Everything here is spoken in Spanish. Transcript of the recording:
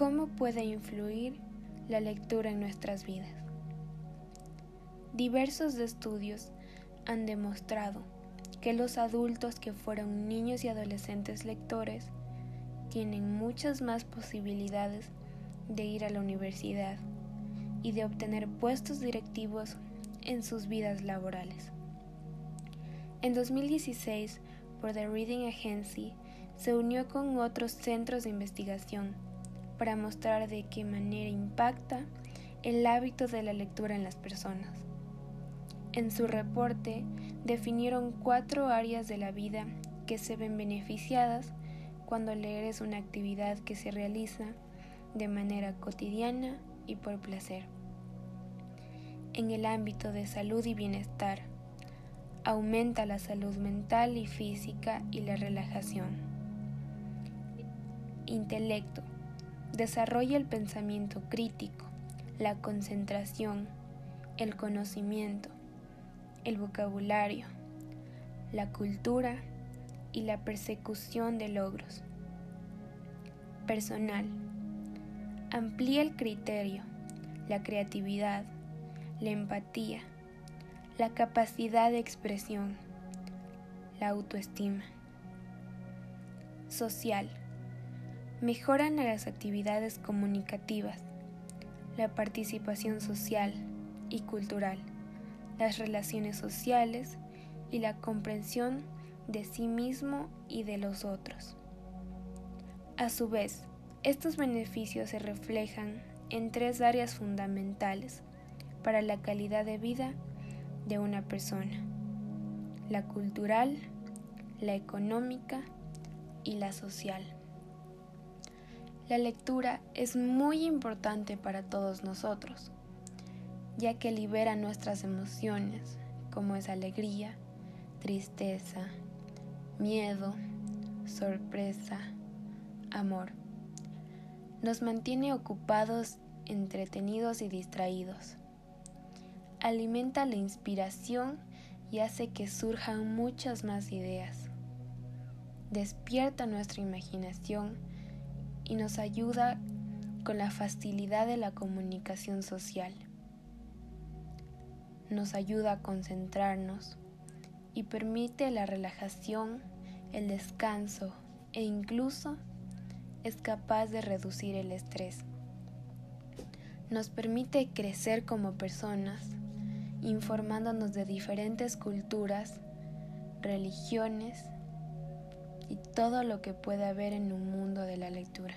¿Cómo puede influir la lectura en nuestras vidas? Diversos estudios han demostrado que los adultos que fueron niños y adolescentes lectores tienen muchas más posibilidades de ir a la universidad y de obtener puestos directivos en sus vidas laborales. En 2016, por The Reading Agency, se unió con otros centros de investigación para mostrar de qué manera impacta el hábito de la lectura en las personas. En su reporte definieron cuatro áreas de la vida que se ven beneficiadas cuando leer es una actividad que se realiza de manera cotidiana y por placer. En el ámbito de salud y bienestar, aumenta la salud mental y física y la relajación. Intelecto, desarrolla el pensamiento crítico, la concentración, el conocimiento, el vocabulario, la cultura y la persecución de logros. Personal. Amplía el criterio, la creatividad, la empatía, la capacidad de expresión, la autoestima. Social. Mejoran las actividades comunicativas, la participación social y cultural las relaciones sociales y la comprensión de sí mismo y de los otros. A su vez, estos beneficios se reflejan en tres áreas fundamentales para la calidad de vida de una persona, la cultural, la económica y la social. La lectura es muy importante para todos nosotros ya que libera nuestras emociones, como es alegría, tristeza, miedo, sorpresa, amor. Nos mantiene ocupados, entretenidos y distraídos. Alimenta la inspiración y hace que surjan muchas más ideas. Despierta nuestra imaginación y nos ayuda con la facilidad de la comunicación social nos ayuda a concentrarnos y permite la relajación, el descanso e incluso es capaz de reducir el estrés. Nos permite crecer como personas, informándonos de diferentes culturas, religiones todo lo que puede haber en un mundo de la lectura.